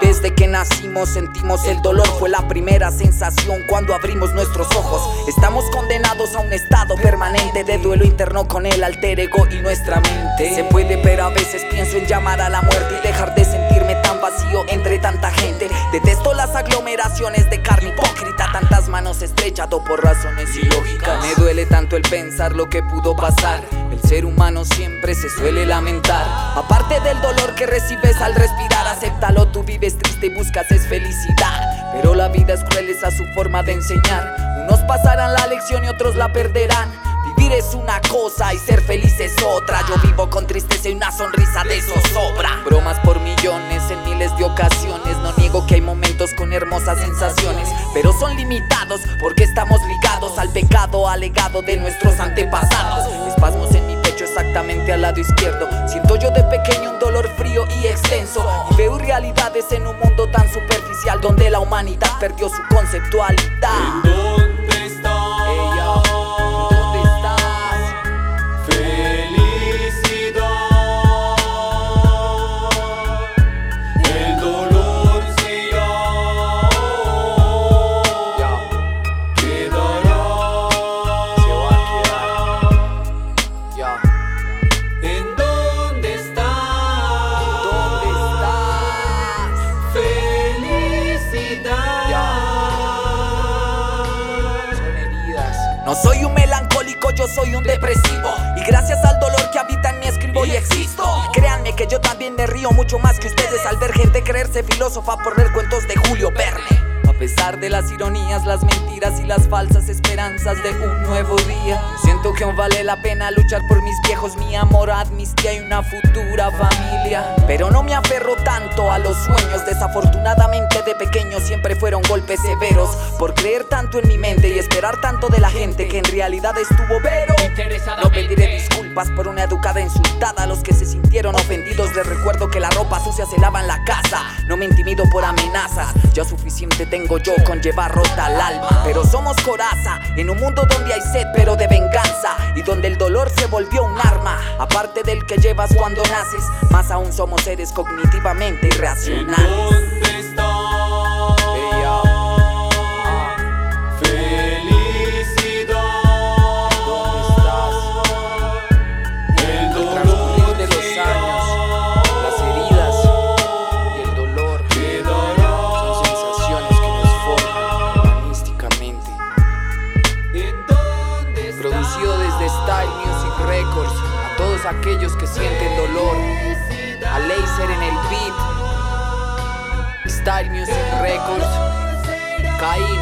Desde que nacimos sentimos el dolor, fue la primera sensación cuando abrimos nuestros ojos. Estamos condenados a un estado permanente de duelo interno con el alter ego y nuestra mente. Se puede, pero a veces pienso en llamar a la muerte y dejar de sentirme tan vacío entre tanta gente. Detesto las aglomeraciones de carne hipócrita, tantas manos estrechado por razones ilógicas. Me duele tanto el pensar lo que pudo pasar. El ser humano siempre se suele lamentar. Aparte del dolor que recibes al respirar, tú vives triste y buscas es felicidad. Pero la vida es cruel, esa su forma de enseñar. Unos pasarán la lección y otros la perderán. Vivir es una cosa y ser feliz es otra. Yo vivo con tristeza y una sonrisa de zozobra. Bromas por millones en miles de ocasiones. No niego que hay momentos con hermosas sensaciones, pero son limitados porque estamos ligados al pecado alegado de nuestros antepasados. Espasmos en mi pecho exactamente al lado izquierdo. En un mundo tan superficial donde la humanidad perdió su conceptualidad. Felicidad. Ustedes al ver gente creerse filósofa por leer cuentos de Julio Verne. A pesar de las ironías, las mentiras y las falsas esperanzas de un nuevo día, siento que aún vale la pena luchar por mis viejos, mi amor, amnistía y una futura familia. Pero no me aferro tanto a los sueños, desafortunadamente de pequeño siempre fueron golpes severos por creer tanto en mi mente y esperar tanto de la gente que en realidad estuvo pero no pediré disculpas por una educada insultada. A los que se sintieron ofendidos les recuerdo que la ropa sucia se lava en la casa. No me intimido por amenazas ya suficiente tengo yo con llevar rota al alma. Pero somos coraza en un mundo donde hay sed pero de venganza y donde el dolor se volvió un arma. Aparte del que llevas cuando naces más aún somos seres cognitivamente ¿En irracionales Desde Style Music Records, a todos aquellos que sienten dolor, a Laser en el beat, Style Music Records, Caín,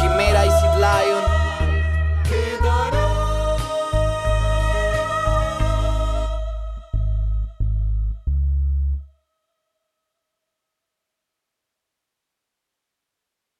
Quimera y Sid Lion,